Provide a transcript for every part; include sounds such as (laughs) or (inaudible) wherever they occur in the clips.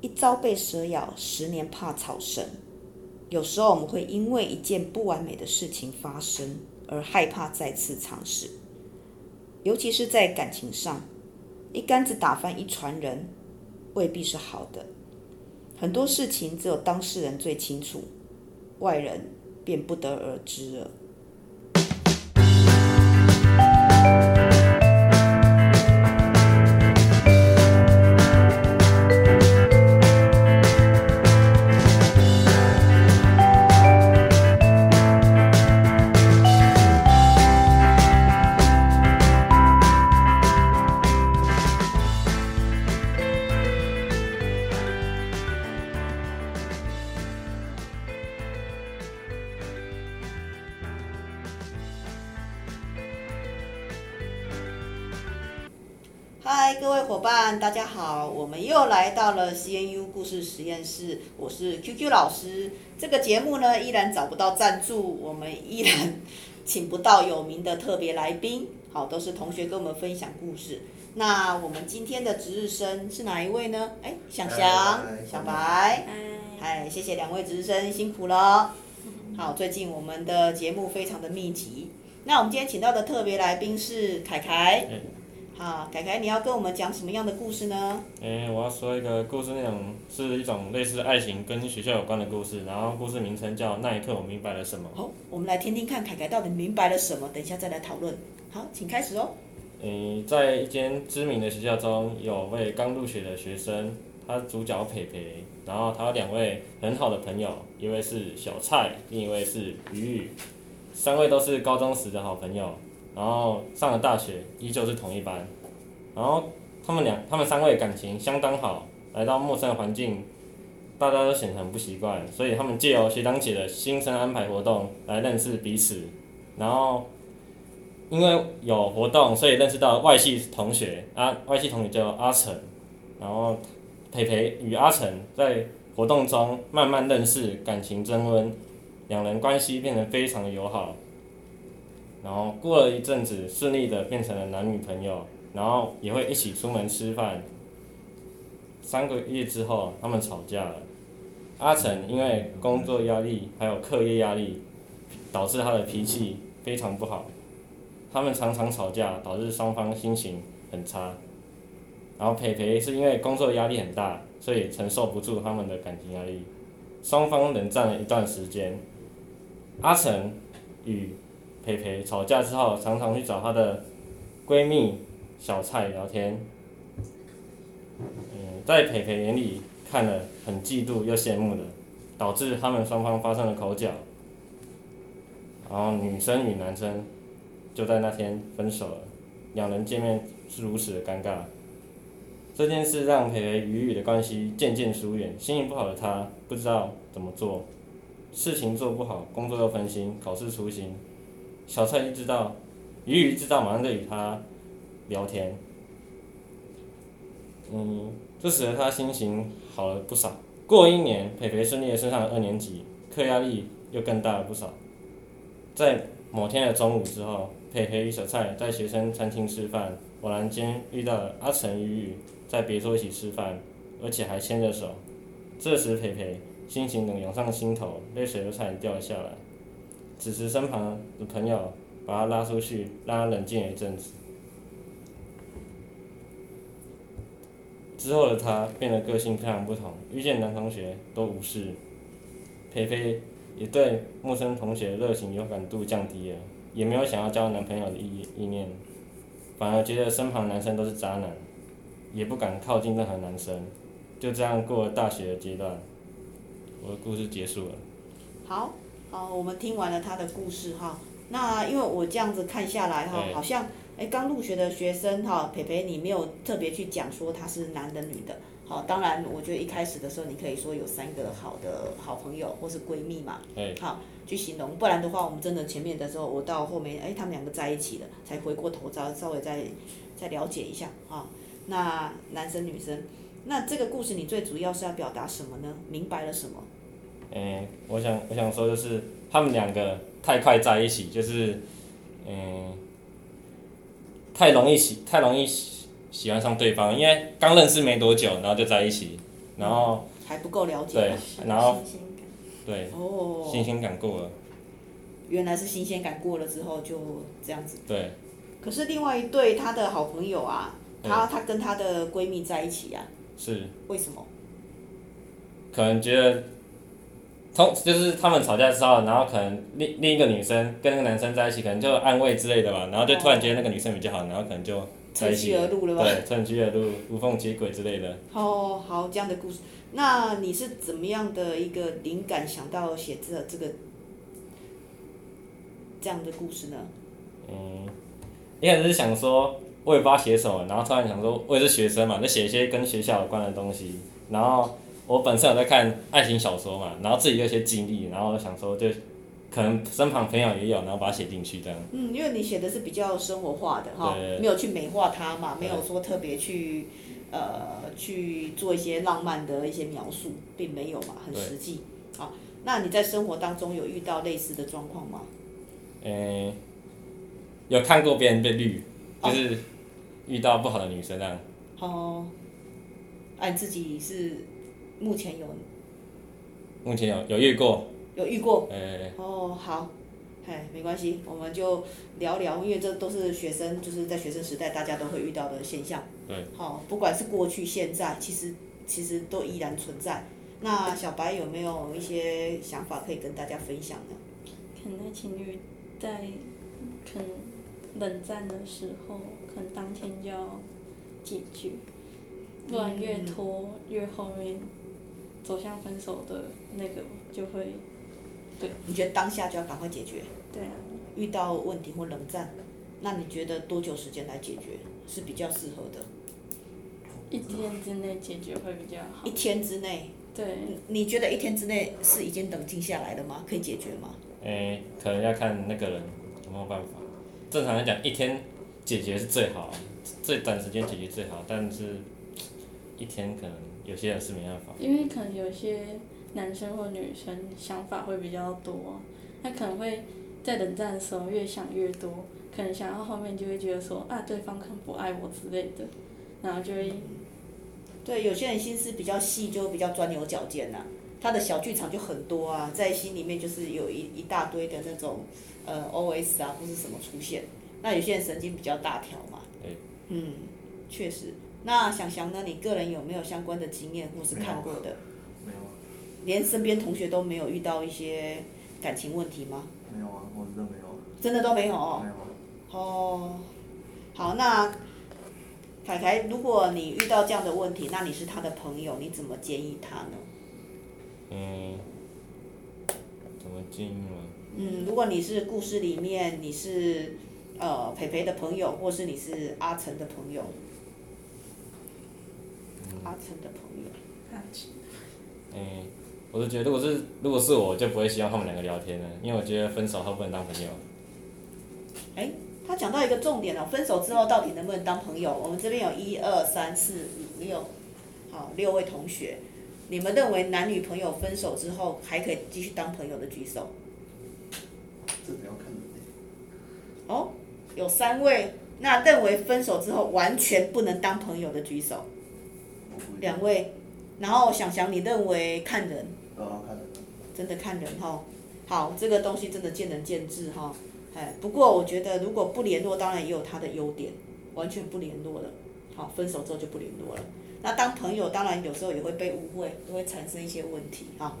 一朝被蛇咬，十年怕草绳。有时候我们会因为一件不完美的事情发生而害怕再次尝试，尤其是在感情上，一竿子打翻一船人，未必是好的。很多事情只有当事人最清楚，外人便不得而知了。伴，大家好，我们又来到了 CNU 故事实验室，我是 QQ 老师。这个节目呢，依然找不到赞助，我们依然 (laughs) 请不到有名的特别来宾，好，都是同学跟我们分享故事。那我们今天的值日生是哪一位呢？哎，想翔、小白，哎，谢谢两位值日生辛苦了。好，最近我们的节目非常的密集，那我们今天请到的特别来宾是凯凯。好，凯凯，你要跟我们讲什么样的故事呢？诶，我要说一个故事内容是一种类似爱情跟学校有关的故事，然后故事名称叫《那一刻我明白了什么》。好，我们来听听看凯凯到底明白了什么，等一下再来讨论。好，请开始哦。诶，在一间知名的学校中，有位刚入学的学生，他主角培培，然后他有两位很好的朋友，一位是小蔡，另一位是雨雨，三位都是高中时的好朋友。然后上了大学，依旧是同一班。然后他们俩，他们三位感情相当好。来到陌生的环境，大家都显得很不习惯，所以他们借由学长姐的新生安排活动来认识彼此。然后因为有活动，所以认识到外系同学，啊，外系同学叫阿成。然后培培与阿成在活动中慢慢认识，感情升温，两人关系变得非常友好。然后过了一阵子，顺利的变成了男女朋友，然后也会一起出门吃饭。三个月之后，他们吵架了。阿成因为工作压力还有课业压力，导致他的脾气非常不好。他们常常吵架，导致双方心情很差。然后培培是因为工作压力很大，所以承受不住他们的感情压力，双方冷战了一段时间。阿成与培培吵架之后，常常去找她的闺蜜小蔡聊天。嗯，在培培眼里看了很嫉妒又羡慕的，导致他们双方发生了口角。然后女生与男生就在那天分手了，两人见面是如此的尴尬。这件事让培培与雨的关系渐渐疏远，心情不好的她不知道怎么做，事情做不好，工作又分心，考试粗心。小蔡一知道，雨雨知道，马上就与他聊天。嗯，这使得他心情好了不少。过一年，培培顺利的升上了二年级，课压力又更大了不少。在某天的中午之后，培培与小蔡在学生餐厅吃饭，偶然间遇到了阿成与雨雨在别桌一起吃饭，而且还牵着手。这时，培培心情涌上心头，泪水都差点掉了下来。此时，身旁的朋友把他拉出去，让他冷静一阵子。之后的他变得个性非常不同，遇见男同学都无视。培培也对陌生同学热情有感度降低了，也没有想要交男朋友的意意念，反而觉得身旁男生都是渣男，也不敢靠近任何男生。就这样过了大学的阶段，我的故事结束了。好。好，我们听完了他的故事哈。那因为我这样子看下来哈，好像哎刚入学的学生哈，培培你没有特别去讲说他是男的女的。好，当然我觉得一开始的时候你可以说有三个好的好朋友或是闺蜜嘛。好，去形容，不然的话我们真的前面的时候，我到后面哎他们两个在一起了，才回过头稍稍微再再了解一下啊。那男生女生，那这个故事你最主要是要表达什么呢？明白了什么？嗯、欸，我想我想说就是他们两个太快在一起，就是嗯、欸，太容易喜太容易喜喜欢上对方，因为刚认识没多久，然后就在一起，然后还不够了解。对，然后对，哦，新鲜感过了。原来是新鲜感过了之后就这样子。对。可是另外一对她的好朋友啊，她她跟她的闺蜜在一起啊。是。为什么？可能觉得，通就是他们吵架之后，然后可能另另一个女生跟那个男生在一起，可能就安慰之类的吧，然后就突然觉得那个女生比较好，然后可能就在一起。趁虚而入了吧？对，趁虚而入，无缝接轨之类的。哦，好，这样的故事，那你是怎么样的一个灵感想到写这这个这样的故事呢？嗯，一开始是想说，我也不知道写什么，然后突然想说，我也是学生嘛，就写一些跟学校有关的东西，然后。我本身有在看爱情小说嘛，然后自己有一些经历，然后想说就，可能身旁朋友也有，然后把它写进去这样。嗯，因为你写的是比较生活化的哈，没有去美化它嘛，没有说特别去，呃，去做一些浪漫的一些描述，并没有嘛，很实际。好，那你在生活当中有遇到类似的状况吗？诶、欸，有看过别人被绿，就是遇到不好的女生这样。哦，按、啊、自己是。目前有，目前有有遇过，有遇过，哎、欸，哦，好，哎，没关系，我们就聊聊，因为这都是学生，就是在学生时代大家都会遇到的现象。对。好，不管是过去、现在，其实其实都依然存在。那小白有没有一些想法可以跟大家分享呢？可能情侣在可能冷战的时候，可能当天就要解决，不然越拖越后面。走向分手的那个就会，对。你觉得当下就要赶快解决？对啊。遇到问题或冷战，那你觉得多久时间来解决是比较适合的？一天之内解决会比较好。一天之内。对。你觉得一天之内是已经冷静下来了吗？可以解决吗？诶、欸，可能要看那个人有没有办法。正常来讲，一天解决是最好，最短时间解决最好，但是一天可能。有些人是没办法，因为可能有些男生或女生想法会比较多，他可能会在冷战的时候越想越多，可能想到后面就会觉得说啊，对方可能不爱我之类的，然后就会。对，有些人心思比较细，就比较钻牛角尖呐，他的小剧场就很多啊，在心里面就是有一一大堆的那种呃 OS 啊或是什么出现，那有些人神经比较大条嘛。对。嗯，确实。那想想呢？你个人有没有相关的经验或是看过的？没有啊。连身边同学都没有遇到一些感情问题吗？没有啊，我真的没有。真的都没有哦。没有。哦，好，那凯凯，如果你遇到这样的问题，那你是他的朋友，你怎么建议他呢？嗯，怎么建议吗？嗯，如果你是故事里面你是呃培培的朋友，或是你是阿成的朋友。阿成的朋友，阿成。嗯，我是觉得，如果是如果是我，就不会希望他们两个聊天了，因为我觉得分手后不能当朋友。哎、欸，他讲到一个重点哦，分手之后到底能不能当朋友？我们这边有一二三四五六，好，六位同学，你们认为男女朋友分手之后还可以继续当朋友的举手。这不要看人。哦，有三位，那认为分手之后完全不能当朋友的举手。两位，然后想想你认为看人，哦、看人，真的看人哈。好，这个东西真的见仁见智哈。哎，不过我觉得如果不联络，当然也有它的优点。完全不联络了，好，分手之后就不联络了。那当朋友，当然有时候也会被误会，也会产生一些问题哈。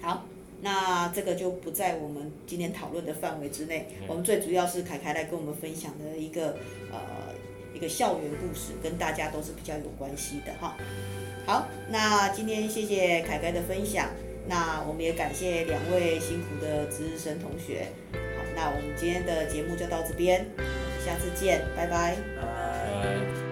好，那这个就不在我们今天讨论的范围之内。我们最主要是凯凯来跟我们分享的一个呃。一个校园故事，跟大家都是比较有关系的哈。好，那今天谢谢凯凯的分享，那我们也感谢两位辛苦的值日生同学。好，那我们今天的节目就到这边，下次见，拜拜。拜拜。